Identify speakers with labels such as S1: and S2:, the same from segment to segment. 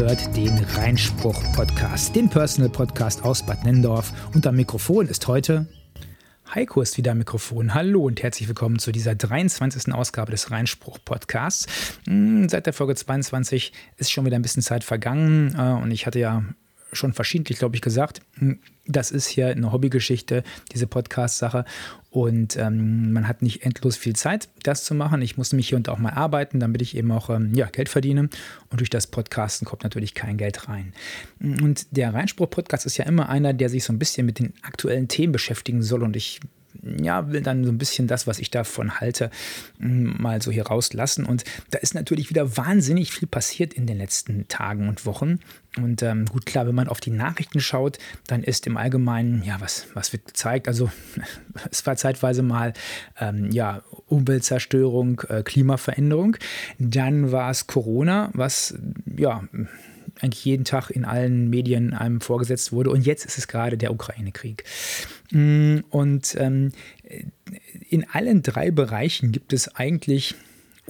S1: hört den Reinspruch-Podcast, den Personal-Podcast aus Bad Nendorf. Und am Mikrofon ist heute Heiko ist wieder am Mikrofon. Hallo und herzlich willkommen zu dieser 23. Ausgabe des Reinspruch-Podcasts. Hm, seit der Folge 22 ist schon wieder ein bisschen Zeit vergangen äh, und ich hatte ja schon verschiedentlich, glaube ich, gesagt, hm, das ist hier eine Hobbygeschichte, diese Podcast-Sache. Und ähm, man hat nicht endlos viel Zeit, das zu machen. Ich muss nämlich hier und auch mal arbeiten, damit ich eben auch ähm, ja, Geld verdiene. Und durch das Podcasten kommt natürlich kein Geld rein. Und der Reinspruch-Podcast ist ja immer einer, der sich so ein bisschen mit den aktuellen Themen beschäftigen soll. Und ich ja, will dann so ein bisschen das, was ich davon halte, mm, mal so hier rauslassen. Und da ist natürlich wieder wahnsinnig viel passiert in den letzten Tagen und Wochen. Und ähm, gut, klar, wenn man auf die Nachrichten schaut, dann ist im Allgemeinen, ja, was, was wird gezeigt? Also, es war zeitweise mal, ähm, ja, Umweltzerstörung, äh, Klimaveränderung. Dann war es Corona, was, ja, eigentlich jeden Tag in allen Medien einem vorgesetzt wurde. Und jetzt ist es gerade der Ukraine-Krieg. Mm, und ähm, in allen drei Bereichen gibt es eigentlich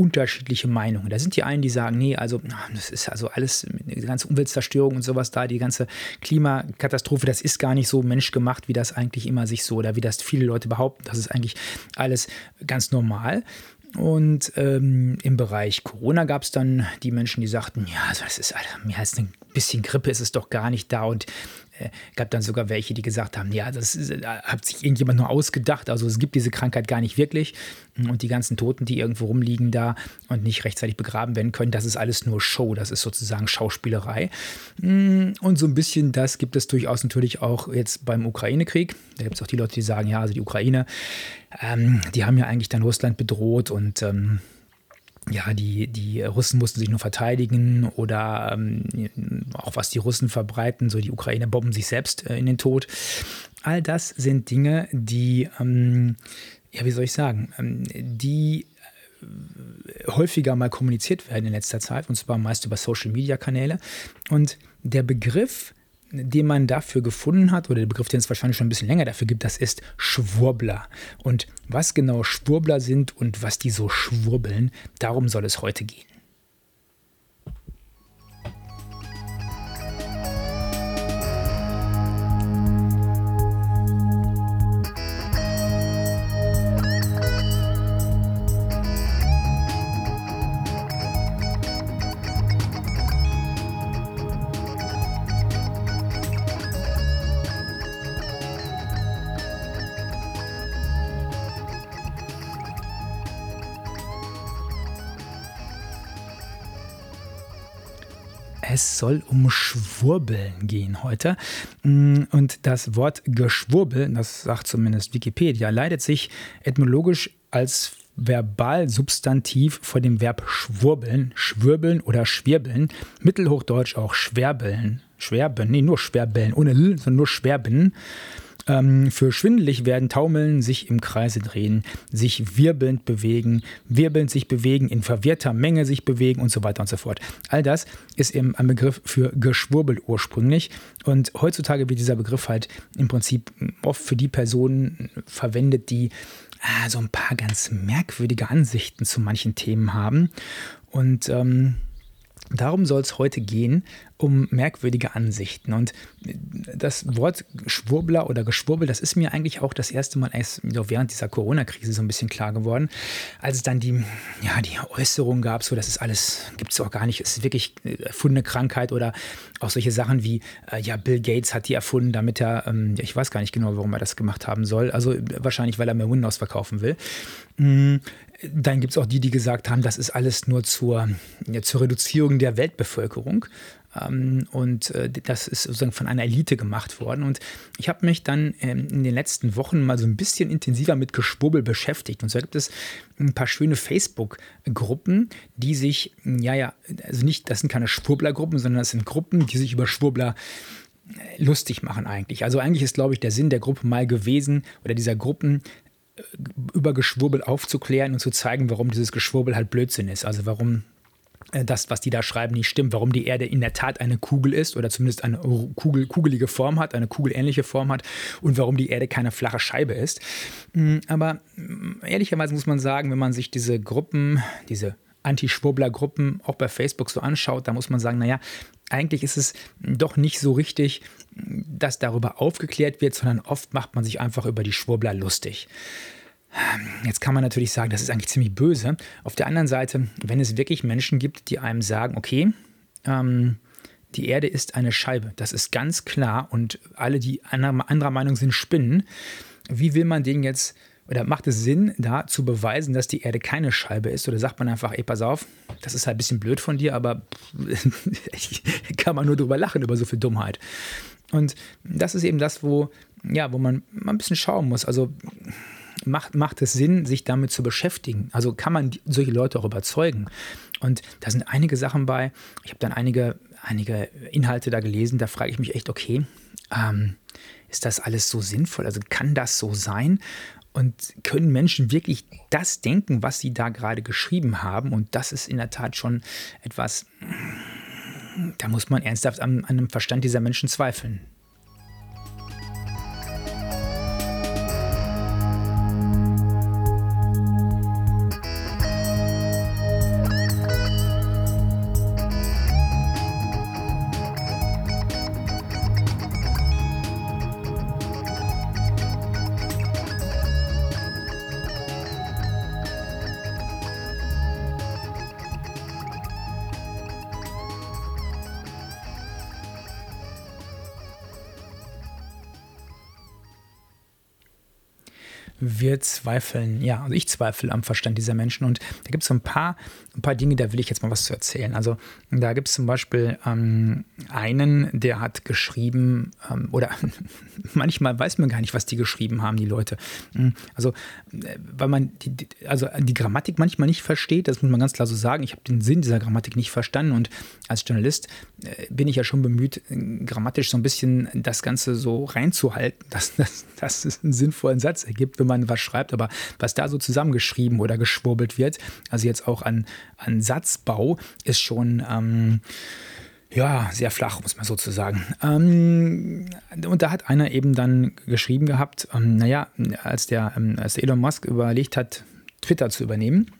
S1: unterschiedliche Meinungen. Da sind die einen, die sagen, nee, also das ist also alles, die ganze Umweltzerstörung und sowas da, die ganze Klimakatastrophe, das ist gar nicht so menschgemacht, wie das eigentlich immer sich so, oder wie das viele Leute behaupten. Das ist eigentlich alles ganz normal. Und ähm, im Bereich Corona gab es dann die Menschen, die sagten, ja, also das ist mehr als ein bisschen Grippe ist es doch gar nicht da. Und gab dann sogar welche, die gesagt haben, ja, das äh, hat sich irgendjemand nur ausgedacht. Also es gibt diese Krankheit gar nicht wirklich. Und die ganzen Toten, die irgendwo rumliegen da und nicht rechtzeitig begraben werden können, das ist alles nur Show. Das ist sozusagen Schauspielerei. Mm, und so ein bisschen das gibt es durchaus natürlich auch jetzt beim Ukraine-Krieg. Da gibt es auch die Leute, die sagen, ja, also die Ukraine, ähm, die haben ja eigentlich dann Russland bedroht und ähm, ja, die, die Russen mussten sich nur verteidigen oder ähm, auch was die Russen verbreiten, so die Ukrainer bomben sich selbst äh, in den Tod. All das sind Dinge, die, ähm, ja, wie soll ich sagen, ähm, die äh, häufiger mal kommuniziert werden in letzter Zeit, und zwar meist über Social-Media-Kanäle. Und der Begriff den man dafür gefunden hat, oder der Begriff, den es wahrscheinlich schon ein bisschen länger dafür gibt, das ist Schwurbler. Und was genau Schwurbler sind und was die so schwurbeln, darum soll es heute gehen. Es soll um Schwurbeln gehen heute. Mm, und das Wort Geschwurbel, das sagt zumindest Wikipedia, leitet sich etymologisch als Verbalsubstantiv vor dem Verb schwurbeln, schwirbeln oder schwirbeln, mittelhochdeutsch auch schwerbeln, schwerben, nee, nur schwerbeln, ohne L, sondern nur schwerben. Ähm, für schwindelig werden, taumeln, sich im Kreise drehen, sich wirbelnd bewegen, wirbelnd sich bewegen, in verwirrter Menge sich bewegen und so weiter und so fort. All das ist eben ein Begriff für Geschwurbel ursprünglich. Und heutzutage wird dieser Begriff halt im Prinzip oft für die Personen verwendet, die ah, so ein paar ganz merkwürdige Ansichten zu manchen Themen haben. Und ähm, Darum soll es heute gehen, um merkwürdige Ansichten. Und das Wort Schwurbler oder Geschwurbel, das ist mir eigentlich auch das erste Mal erst während dieser Corona-Krise so ein bisschen klar geworden, als es dann die, ja, die Äußerung gab, so, das ist alles, gibt es auch gar nicht, es ist wirklich erfundene Krankheit oder auch solche Sachen wie, äh, ja, Bill Gates hat die erfunden, damit er, ähm, ich weiß gar nicht genau, warum er das gemacht haben soll, also wahrscheinlich, weil er mehr Windows verkaufen will. Dann gibt es auch die, die gesagt haben, das ist alles nur zur, ja, zur Reduzierung der Weltbevölkerung. Ähm, und äh, das ist sozusagen von einer Elite gemacht worden. Und ich habe mich dann ähm, in den letzten Wochen mal so ein bisschen intensiver mit Geschwurbel beschäftigt. Und so gibt es ein paar schöne Facebook-Gruppen, die sich, ja, ja, also nicht, das sind keine Schwurbler-Gruppen, sondern das sind Gruppen, die sich über Schwurbler äh, lustig machen eigentlich. Also eigentlich ist, glaube ich, der Sinn der Gruppe mal gewesen oder dieser Gruppen über Geschwurbel aufzuklären und zu zeigen, warum dieses Geschwurbel halt Blödsinn ist. Also warum äh, das, was die da schreiben, nicht stimmt, warum die Erde in der Tat eine Kugel ist oder zumindest eine Kugel, kugelige Form hat, eine kugelähnliche Form hat und warum die Erde keine flache Scheibe ist. Mm, aber mm, ehrlicherweise muss man sagen, wenn man sich diese Gruppen, diese Anti-Schwurbler-Gruppen auch bei Facebook so anschaut, da muss man sagen, naja, eigentlich ist es doch nicht so richtig, dass darüber aufgeklärt wird, sondern oft macht man sich einfach über die Schwurbler lustig. Jetzt kann man natürlich sagen, das ist eigentlich ziemlich böse. Auf der anderen Seite, wenn es wirklich Menschen gibt, die einem sagen, okay, ähm, die Erde ist eine Scheibe, das ist ganz klar und alle, die anderer Meinung sind, spinnen, wie will man den jetzt oder macht es Sinn, da zu beweisen, dass die Erde keine Scheibe ist? Oder sagt man einfach, ey, pass auf, das ist halt ein bisschen blöd von dir, aber kann man nur drüber lachen, über so viel Dummheit. Und das ist eben das, wo, ja, wo man mal ein bisschen schauen muss. Also macht, macht es Sinn, sich damit zu beschäftigen? Also kann man solche Leute auch überzeugen? Und da sind einige Sachen bei. Ich habe dann einige, einige Inhalte da gelesen, da frage ich mich echt, okay, ähm, ist das alles so sinnvoll? Also kann das so sein? Und können Menschen wirklich das denken, was sie da gerade geschrieben haben? Und das ist in der Tat schon etwas, da muss man ernsthaft an, an dem Verstand dieser Menschen zweifeln. Zweifeln, ja, also ich zweifle am Verstand dieser Menschen. Und da gibt es so ein paar, ein paar Dinge, da will ich jetzt mal was zu erzählen. Also da gibt es zum Beispiel ähm, einen, der hat geschrieben, ähm, oder manchmal weiß man gar nicht, was die geschrieben haben, die Leute. Hm, also, äh, weil man die, also die Grammatik manchmal nicht versteht, das muss man ganz klar so sagen. Ich habe den Sinn dieser Grammatik nicht verstanden und als Journalist äh, bin ich ja schon bemüht, grammatisch so ein bisschen das Ganze so reinzuhalten, dass, dass, dass es einen sinnvollen Satz ergibt, wenn man was schreibt. Aber was da so zusammengeschrieben oder geschwurbelt wird, also jetzt auch an, an Satzbau, ist schon. Ähm, ja, sehr flach, muss man sozusagen. Ähm, und da hat einer eben dann geschrieben gehabt, ähm, naja, als der, ähm, als Elon Musk überlegt hat, Twitter zu übernehmen,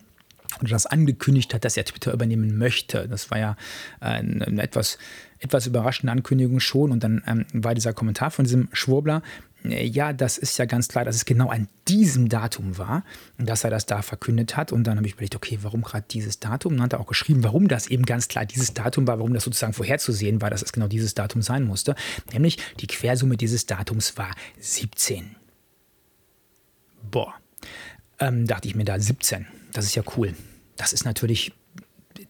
S1: und das angekündigt hat, dass er Twitter übernehmen möchte. Das war ja äh, eine etwas, etwas überraschende Ankündigung schon. Und dann ähm, war dieser Kommentar von diesem Schwurbler, äh, ja, das ist ja ganz klar, dass es genau an diesem Datum war, dass er das da verkündet hat. Und dann habe ich überlegt, okay, warum gerade dieses Datum? Dann hat er auch geschrieben, warum das eben ganz klar dieses Datum war, warum das sozusagen vorherzusehen war, dass es genau dieses Datum sein musste. Nämlich die Quersumme dieses Datums war 17. Boah, ähm, dachte ich mir da 17. Das ist ja cool. Das ist natürlich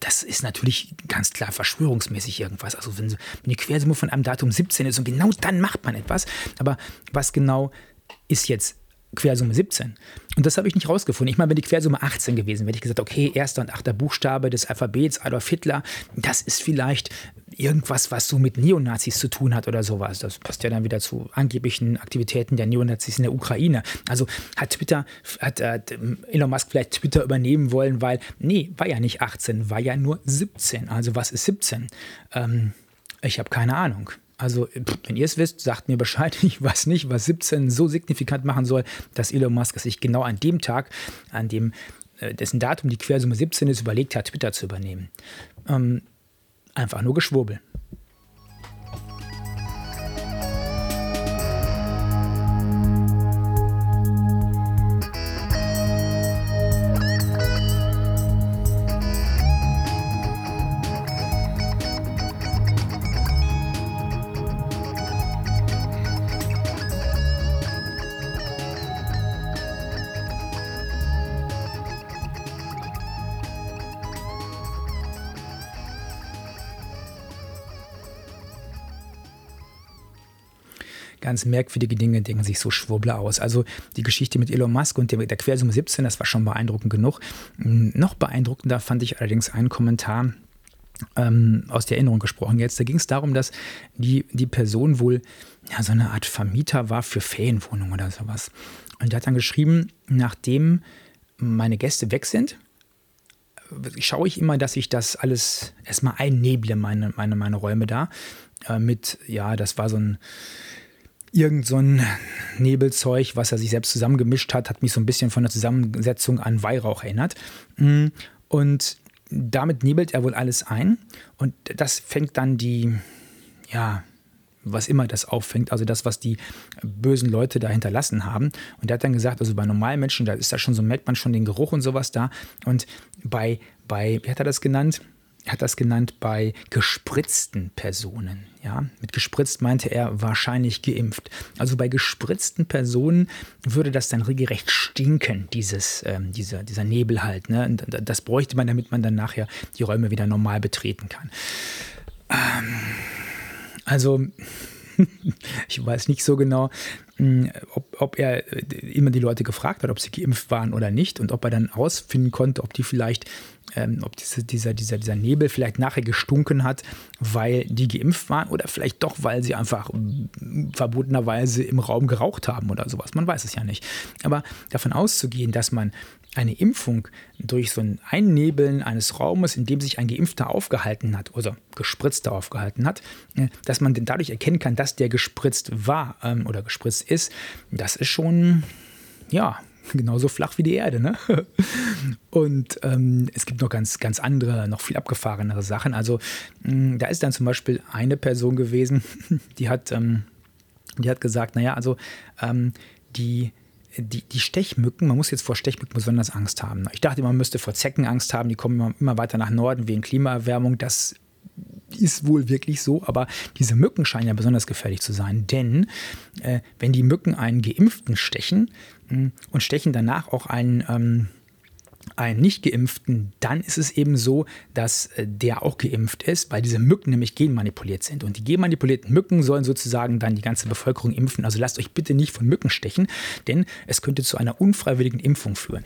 S1: das ist natürlich ganz klar verschwörungsmäßig irgendwas. Also wenn, die Quersumme von einem Datum 17 ist und genau dann macht man etwas. Aber was genau ist jetzt Quersumme 17. Und das habe ich nicht rausgefunden. Ich meine, wenn die Quersumme 18 gewesen wäre, hätte ich gesagt, okay, erster und achter Buchstabe des Alphabets, Adolf Hitler, das ist vielleicht irgendwas, was so mit Neonazis zu tun hat oder sowas. Das passt ja dann wieder zu angeblichen Aktivitäten der Neonazis in der Ukraine. Also hat Twitter, hat äh, Elon Musk vielleicht Twitter übernehmen wollen, weil, nee, war ja nicht 18, war ja nur 17. Also was ist 17? Ähm, ich habe keine Ahnung. Also, wenn ihr es wisst, sagt mir Bescheid. Ich weiß nicht, was 17 so signifikant machen soll, dass Elon Musk sich genau an dem Tag, an dem äh, dessen Datum die Quersumme 17 ist, überlegt hat, Twitter zu übernehmen. Ähm, einfach nur Geschwurbel. Ganz merkwürdige Dinge denken sich so Schwurbler aus. Also die Geschichte mit Elon Musk und der, Quersumme 17, das war schon beeindruckend genug. Hm, noch beeindruckender fand ich allerdings einen Kommentar, ähm, aus der Erinnerung gesprochen jetzt. Da ging es darum, dass die, die Person wohl ja, so eine Art Vermieter war für Ferienwohnungen oder sowas. Und der hat dann geschrieben, nachdem meine Gäste weg sind, schaue ich immer, dass ich das alles erstmal einneble, meine, meine, meine Räume da. Äh, mit, ja, das war so ein irgend so ein Nebelzeug, was er sich selbst zusammengemischt hat, hat mich so ein bisschen von der Zusammensetzung an Weihrauch erinnert. Mm, und damit nebelt er wohl alles ein und das fängt dann die, ja, was immer das auffängt, also das, was die bösen Leute da hinterlassen haben. Und er hat dann gesagt, also bei normalen Menschen, da ist da schon so, merkt man schon den Geruch und sowas da. Und bei, bei, wie hat er das genannt? Er hat das genannt bei gespritzten Personen. Ja, mit gespritzt meinte er wahrscheinlich geimpft. Also bei gespritzten Personen würde das dann regelrecht stinken, dieses, ähm, dieser, dieser Nebel halt. Ne? Das bräuchte man, damit man dann nachher die Räume wieder normal betreten kann. Ähm, also ich weiß nicht so genau, hm, ob, ob, er immer die Leute gefragt hat, ob sie geimpft waren oder nicht und ob er dann ausfinden konnte, ob die vielleicht ähm, ob diese, dieser, dieser, dieser Nebel vielleicht nachher gestunken hat, weil die geimpft waren oder vielleicht doch, weil sie einfach mm, verbotenerweise im Raum geraucht haben oder sowas. Man weiß es ja nicht. Aber davon auszugehen, dass man eine Impfung durch so ein Einnebeln eines Raumes, in dem sich ein Geimpfter aufgehalten hat, oder gespritzter aufgehalten hat, äh, dass man dadurch erkennen kann, dass der gespritzt war ähm, oder gespritzt ist, das ist schon, ja, genauso flach wie die Erde. Ne? Und ähm, es gibt noch ganz, ganz andere, noch viel abgefahrenere Sachen. Also mh, mm, da ist dann zum Beispiel eine Person gewesen, die hat, ähm, die hat gesagt, naja, also ähm, die, die, die Stechmücken, man muss jetzt vor Stechmücken besonders Angst haben. Ich dachte, man müsste vor Zecken Angst haben, die kommen immer, immer weiter nach Norden wegen Klimaerwärmung. Das ist wohl wirklich so, aber diese Mücken scheinen ja besonders gefährlich zu sein, denn äh, wenn die Mücken einen Geimpften stechen mh, mm, und stechen danach auch einen, ähm, einen nicht geimpften, dann ist es eben so, dass äh, der auch geimpft ist, weil diese Mücken nämlich genmanipuliert sind. Und die genmanipulierten Mücken sollen sozusagen dann die ganze Bevölkerung impfen. Also lasst euch bitte nicht von Mücken stechen, denn es könnte zu einer unfreiwilligen Impfung führen.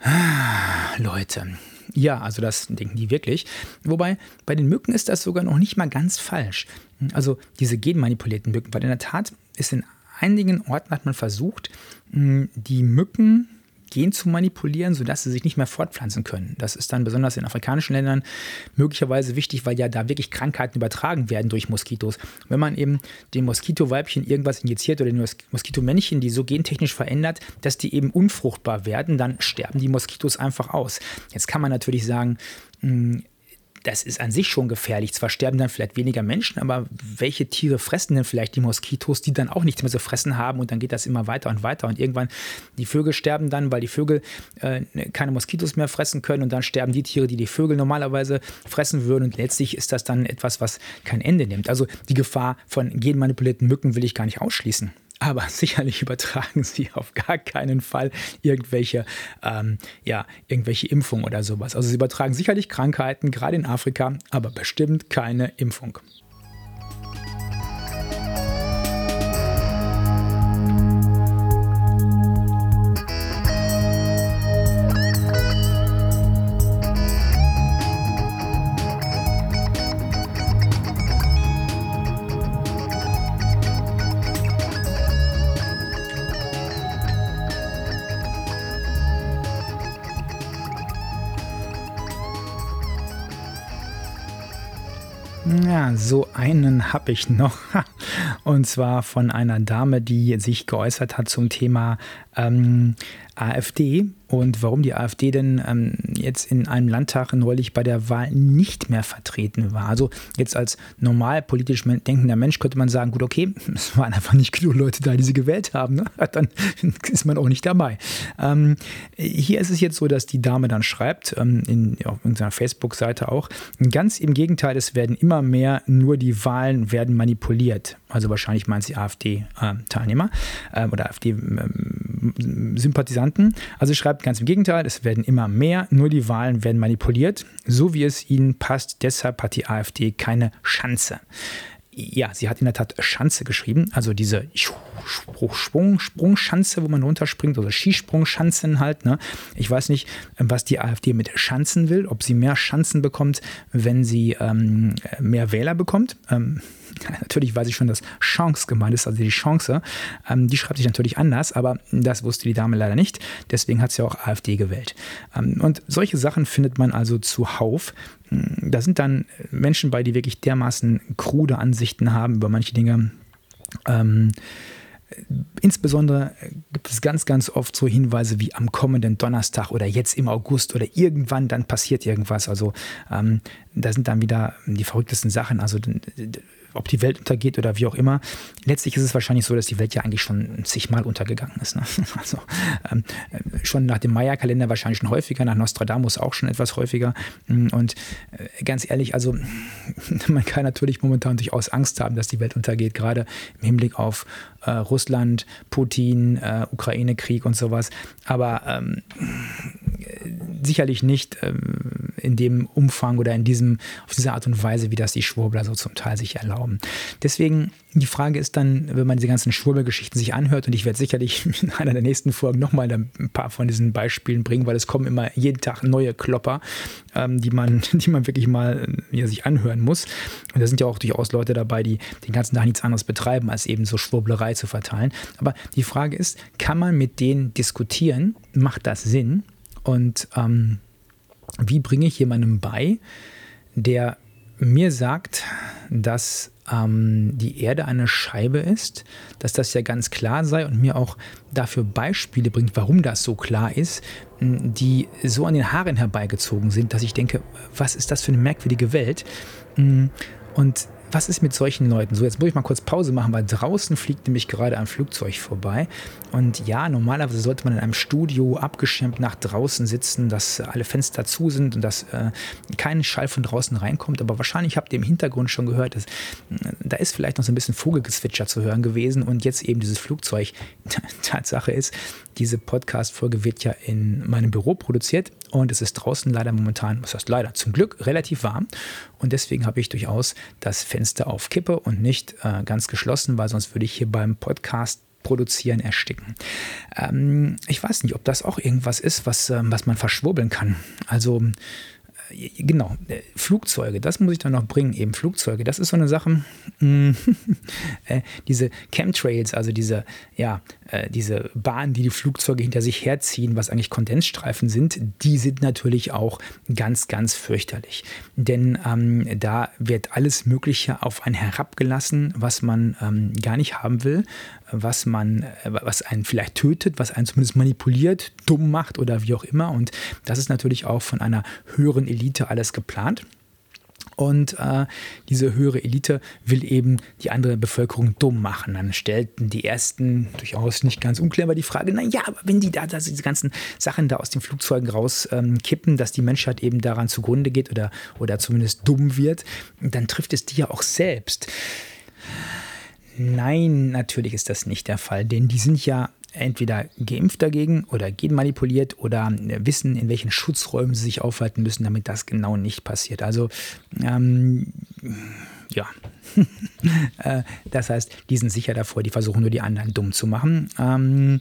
S1: Ah, Leute, ja, also das denken die wirklich. Wobei bei den Mücken ist das sogar noch nicht mal ganz falsch. Also diese genmanipulierten Mücken, weil in der Tat ist in einigen Orten hat man versucht, die Mücken Gen zu manipulieren, sodass sie sich nicht mehr fortpflanzen können. Das ist dann besonders in afrikanischen Ländern möglicherweise wichtig, weil ja da wirklich Krankheiten übertragen werden durch Moskitos. Wenn man eben dem Moskitoweibchen irgendwas injiziert oder den Moskitomännchen, die so gentechnisch verändert, dass die eben unfruchtbar werden, dann sterben die Moskitos einfach aus. Jetzt kann man natürlich sagen, hm, das ist an sich schon gefährlich. Zwar sterben dann vielleicht weniger Menschen, aber welche Tiere fressen denn vielleicht die Moskitos, die dann auch nichts mehr zu fressen haben und dann geht das immer weiter und weiter und irgendwann die Vögel sterben dann, weil die Vögel äh, keine Moskitos mehr fressen können und dann sterben die Tiere, die die Vögel normalerweise fressen würden und letztlich ist das dann etwas, was kein Ende nimmt. Also die Gefahr von genmanipulierten Mücken will ich gar nicht ausschließen aber sicherlich übertragen sie auf gar keinen Fall irgendwelche, ähm, ja, irgendwelche Impfungen oder sowas. Also sie übertragen sicherlich Krankheiten, gerade in Afrika, aber bestimmt keine Impfung. So einen habe ich noch. Und zwar von einer Dame, die sich geäußert hat zum Thema ähm, AfD und warum die AfD denn ähm, jetzt in einem Landtag neulich bei der Wahl nicht mehr vertreten war. Also jetzt als normal politisch denkender Mensch könnte man sagen, gut, okay, es waren einfach nicht genug Leute da, die sie gewählt haben. Ne? Dann ist man auch nicht dabei. Ähm, hier ist es jetzt so, dass die Dame dann schreibt, ähm, in, auf unserer Facebook-Seite auch, ganz im Gegenteil, es werden immer mehr, nur die Wahlen werden manipuliert. Also wahrscheinlich meint sie AfD-Teilnehmer äh, oder AfD-Sympathisanten. Also schreibt, schreibt ganz im Gegenteil, es werden immer mehr, nur die Wahlen werden manipuliert, so wie es ihnen passt. Deshalb hat die AfD keine Chance. Ja, sie hat in der Tat Schanze geschrieben, also diese Sprung, Sprungschanze, wo man runterspringt, oder Skisprungschanzen halt. Ne? Ich weiß nicht, was die AfD mit Schanzen will, ob sie mehr Schanzen bekommt, wenn sie ähm, mehr Wähler bekommt. Ähm, natürlich weiß ich schon, dass Chance gemeint ist, also die Chance. Ähm, die schreibt sich natürlich anders, aber das wusste die Dame leider nicht. Deswegen hat sie auch AfD gewählt. Ähm, und solche Sachen findet man also zuhauf. Hm, da sind dann Menschen bei, die wirklich dermaßen krude Ansichten haben über manche Dinge. Ähm, insbesondere gibt es ganz, ganz oft so Hinweise wie am kommenden Donnerstag oder jetzt im August oder irgendwann dann passiert irgendwas. Also ähm, da sind dann wieder die verrücktesten Sachen. Also ob die Welt untergeht oder wie auch immer. Letztlich ist es wahrscheinlich so, dass die Welt ja eigentlich schon zigmal untergegangen ist. Ne? Also ähm, schon nach dem Maya-Kalender wahrscheinlich schon häufiger, nach Nostradamus auch schon etwas häufiger. Mm, und äh, ganz ehrlich, also man kann natürlich momentan durchaus Angst haben, dass die Welt untergeht, gerade im Hinblick auf äh, Russland, Putin, äh, Ukraine-Krieg und sowas. Aber ähm, sicherlich nicht ähm, in dem Umfang oder in diesem, auf diese Art und Weise, wie das die Schwurbler so zum Teil sich erlauben. Deswegen, die Frage ist dann, wenn man diese ganzen Schwurbelgeschichten sich anhört, und ich werde sicherlich in einer der nächsten Folgen nochmal ein paar von diesen Beispielen bringen, weil es kommen immer jeden Tag neue Klopper, ähm, die, man, die man wirklich mal ja, sich anhören muss. Und da sind ja auch durchaus Leute dabei, die den ganzen Tag nichts anderes betreiben, als eben so Schwurblerei zu verteilen. Aber die Frage ist, kann man mit denen diskutieren? Macht das Sinn? Und ähm, wie bringe ich jemandem bei, der mir sagt, dass ähm, die Erde eine Scheibe ist, dass das ja ganz klar sei und mir auch dafür Beispiele bringt, warum das so klar ist, die so an den Haaren herbeigezogen sind, dass ich denke, was ist das für eine merkwürdige Welt? Und was ist mit solchen Leuten? So, jetzt muss ich mal kurz Pause machen, weil draußen fliegt nämlich gerade ein Flugzeug vorbei. Und ja, normalerweise sollte man in einem Studio abgeschirmt nach draußen sitzen, dass alle Fenster zu sind und dass äh, kein Schall von draußen reinkommt. Aber wahrscheinlich habt ihr im Hintergrund schon gehört, dass, äh, da ist vielleicht noch so ein bisschen Vogelgezwitscher zu hören gewesen und jetzt eben dieses Flugzeug. Tatsache ist, diese Podcast-Folge wird ja in meinem Büro produziert und es ist draußen leider momentan, was heißt leider, zum Glück relativ warm. Und deswegen habe ich durchaus das Fenster auf Kippe und nicht äh, ganz geschlossen, weil sonst würde ich hier beim Podcast produzieren, ersticken. Ähm, ich weiß nicht, ob das auch irgendwas ist, was, äh, was man verschwurbeln kann. Also genau, äh, Flugzeuge, das muss ich dann noch bringen, eben Flugzeuge. Das ist so eine Sache, mm, äh, diese Chemtrails, also diese, ja, äh, diese Bahnen, die die Flugzeuge hinter sich herziehen, was eigentlich Kondensstreifen sind, die sind natürlich auch ganz, ganz fürchterlich. Denn ähm, da wird alles Mögliche auf einen herabgelassen, was man ähm, gar nicht haben will was man, äh, was einen vielleicht tötet, was einen zumindest manipuliert, dumm macht oder wie auch immer. Und das ist natürlich auch von einer höheren Elite alles geplant. Und äh, diese höhere Elite will eben die andere Bevölkerung dumm machen. Dann stellten die ersten durchaus nicht ganz unklar die Frage, naja, aber wenn die da diese ganzen Sachen da aus den Flugzeugen rauskippen, ähm, dass die Menschheit eben daran zugrunde geht oder, oder zumindest dumm wird, dann trifft es die ja auch selbst. Nein, natürlich ist das nicht der Fall, denn die sind ja entweder geimpft dagegen oder genmanipuliert oder wissen, in welchen Schutzräumen sie sich aufhalten müssen, damit das genau nicht passiert. Also, ähm, ja. Äh, das heißt, die sind sicher davor, die versuchen nur die anderen dumm zu machen. Ähm,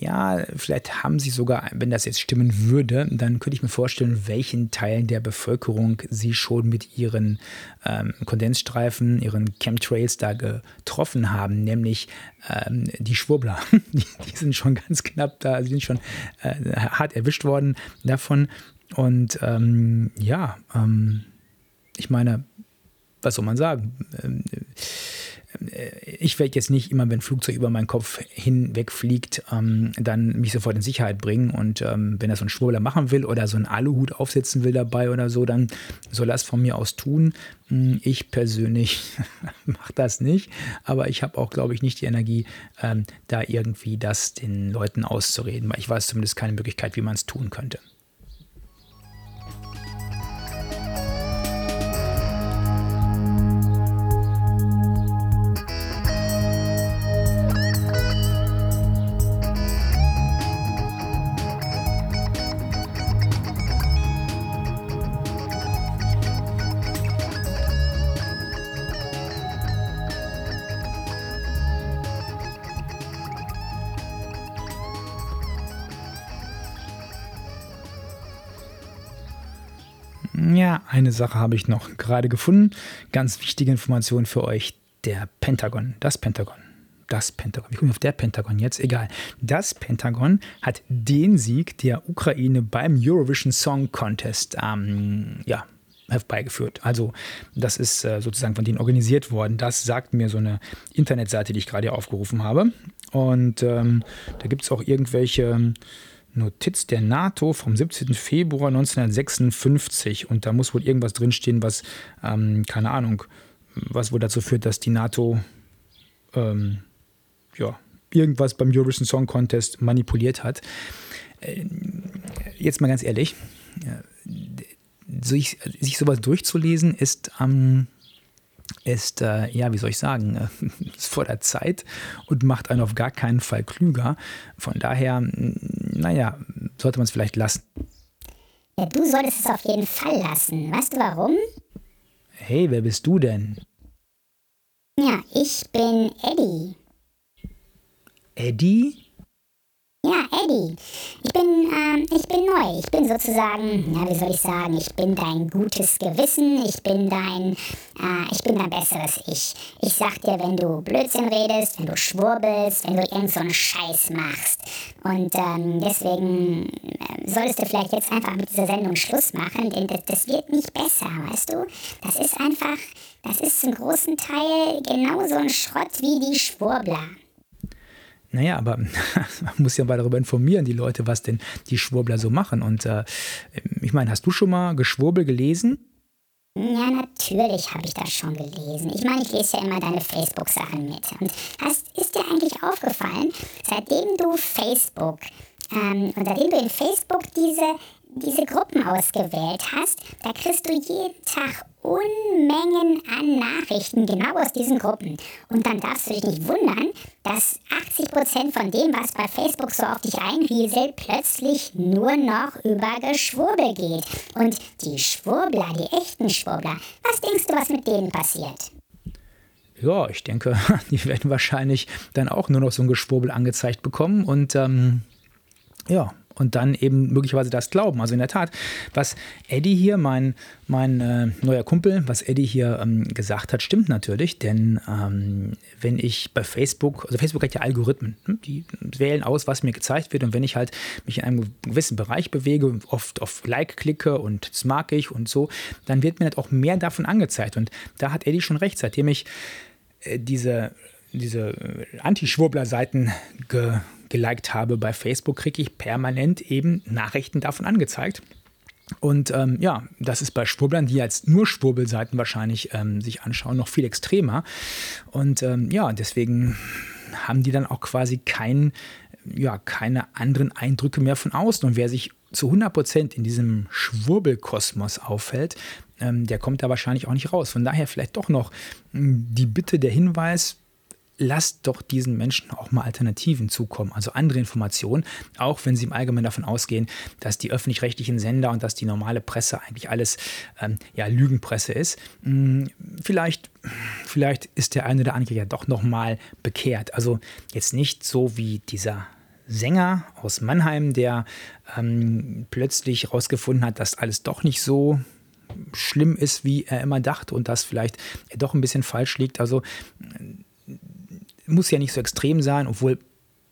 S1: ja, vielleicht haben sie sogar, wenn das jetzt stimmen würde, dann könnte ich mir vorstellen, welchen Teilen der Bevölkerung sie schon mit ihren ähm, Kondensstreifen, ihren Chemtrails da getroffen haben, nämlich ähm, die Schwurbler. Die, die, sind schon ganz knapp da, sie sind schon äh, hart erwischt worden davon. Und ähm, ja, ähm, ich meine, was soll man sagen? Äh, ich werde jetzt nicht immer, wenn ein Flugzeug über meinen Kopf hinweg fliegt, ähm, dann mich sofort in Sicherheit bringen. Und ähm, wenn er so ein Schwurbler machen will oder so einen Aluhut aufsetzen will dabei oder so, dann soll es von mir aus tun. Hm, ich persönlich mache das nicht, aber ich habe auch, glaube ich, nicht die Energie, ähm, da irgendwie das den Leuten auszureden, weil ich weiß zumindest keine Möglichkeit, wie man es tun könnte. Ja, eine Sache habe ich noch gerade gefunden. Ganz wichtige Information für euch. Der Pentagon, das Pentagon. Das Pentagon. Wie komme ich auf der Pentagon jetzt? Egal. Das Pentagon hat den Sieg der Ukraine beim Eurovision Song Contest ähm, ja, herbeigeführt. Also das ist äh, sozusagen von denen organisiert worden. Das sagt mir so eine Internetseite, die ich gerade aufgerufen habe. Und ähm, da gibt es auch irgendwelche Notiz der NATO vom 17. Februar 1956. Und da muss wohl irgendwas drinstehen, was, ähm, keine Ahnung, was wohl dazu führt, dass die NATO ähm, ja, irgendwas beim Eurovision Song Contest manipuliert hat. Äh, jetzt mal ganz ehrlich, sich, sich sowas durchzulesen ist ähm, ist, äh, ja, wie soll ich sagen, äh, ist vor der Zeit und macht einen auf gar keinen Fall klüger. Von daher, naja, sollte man es vielleicht lassen.
S2: Ja, du solltest es auf jeden Fall lassen. Weißt du warum?
S1: Hey, wer bist du denn?
S2: Ja, ich bin Eddie.
S1: Eddie?
S2: Ja, Eddie. Ich bin, ähm, ich bin neu. Ich bin sozusagen, ja, wie soll ich sagen, ich bin dein gutes Gewissen. Ich bin dein, äh, ich bin dein besseres Ich. Ich sag dir, wenn du Blödsinn redest, wenn du schwurbelst, wenn du irgend so einen Scheiß machst. Und ähm, deswegen äh, solltest du vielleicht jetzt einfach mit dieser Sendung Schluss machen, denn das, das wird nicht besser, weißt du? Das ist einfach, das ist zum großen Teil genauso ein Schrott wie die Schwurbler.
S1: Naja, aber man muss ja mal darüber informieren, die Leute, was denn die Schwurbler so machen. Und äh, ich meine, hast du schon mal Geschwurbel gelesen?
S2: Ja, natürlich habe ich das schon gelesen. Ich meine, ich lese ja immer deine Facebook-Sachen mit. Und hast, ist dir eigentlich aufgefallen, seitdem du Facebook ähm, und seitdem du in Facebook diese diese Gruppen ausgewählt hast, da kriegst du jeden Tag Unmengen an Nachrichten genau aus diesen Gruppen. Und dann darfst du dich nicht wundern, dass 80% von dem, was bei Facebook so auf dich einrieselt, plötzlich nur noch über Geschwurbel geht. Und die Schwurbler, die echten Schwurbler, was denkst du, was mit denen passiert?
S1: Ja, ich denke, die werden wahrscheinlich dann auch nur noch so ein Geschwurbel angezeigt bekommen und ähm, ja, und dann eben möglicherweise das glauben. Also in der Tat, was Eddie hier, mein, mein äh, neuer Kumpel, was Eddie hier ähm, gesagt hat, stimmt natürlich, denn ähm, wenn ich bei Facebook, also Facebook hat ja Algorithmen, hm, die wählen aus, was mir gezeigt wird. Und wenn ich halt mich in einem gewissen Bereich bewege, oft auf Like klicke und das mag ich und so, dann wird mir halt auch mehr davon angezeigt. Und da hat Eddie schon recht, seitdem ich äh, diese diese äh, Anti-Schwurbler-Seiten ge geliked habe bei Facebook, kriege ich permanent eben Nachrichten davon angezeigt. Und ähm, ja, das ist bei Schwurblern, die jetzt nur Schwurbelseiten wahrscheinlich ähm, sich anschauen, noch viel extremer. Und ähm, ja, deswegen haben die dann auch quasi kein, ja, keine anderen Eindrücke mehr von außen. Und wer sich zu 100 Prozent in diesem Schwurbelkosmos auffällt, ähm, der kommt da wahrscheinlich auch nicht raus. Von daher vielleicht doch noch hm, die Bitte, der Hinweis, lasst doch diesen Menschen auch mal Alternativen zukommen, also andere Informationen, auch wenn sie im Allgemeinen davon ausgehen, dass die öffentlich-rechtlichen Sender und dass die normale Presse eigentlich alles ähm, ja, Lügenpresse ist. Hm, vielleicht, vielleicht ist der eine oder andere ja doch nochmal bekehrt. Also jetzt nicht so wie dieser Sänger aus Mannheim, der ähm, plötzlich herausgefunden hat, dass alles doch nicht so schlimm ist, wie er immer dachte und dass vielleicht er doch ein bisschen falsch liegt. Also muss ja nicht so extrem sein, obwohl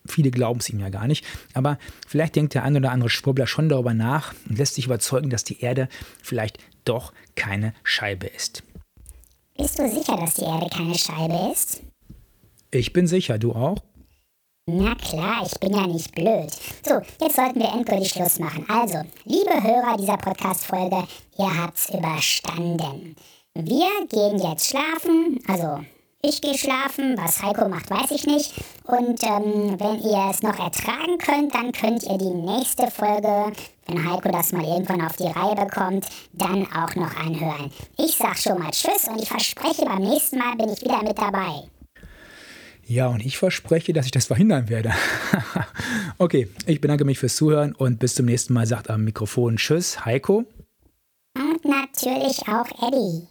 S1: viele glauben es ihm ja gar nicht. Aber vielleicht denkt der ein oder andere Schwurbler schon darüber nach und lässt sich überzeugen, dass die Erde vielleicht doch keine Scheibe ist.
S2: Bist du sicher, dass die Erde keine Scheibe ist?
S1: Ich bin sicher, du auch?
S2: Na klar, ich bin ja nicht blöd. So, jetzt sollten wir endgültig Schluss machen. Also, liebe Hörer dieser Podcast-Folge, ihr habt's überstanden. Wir gehen jetzt schlafen, also ich gehe schlafen, was Heiko macht, weiß ich nicht. Und ähm, wenn ihr es noch ertragen könnt, dann könnt ihr die nächste Folge, wenn Heiko das mal irgendwann auf die Reihe bekommt, dann auch noch anhören. Ich sag schon mal Tschüss und ich verspreche, beim nächsten Mal bin ich wieder mit dabei.
S1: Ja, und ich verspreche, dass ich das verhindern werde. okay, ich bedanke mich fürs Zuhören und bis zum nächsten Mal. Sagt am Mikrofon Tschüss, Heiko.
S2: Und natürlich auch Eddie.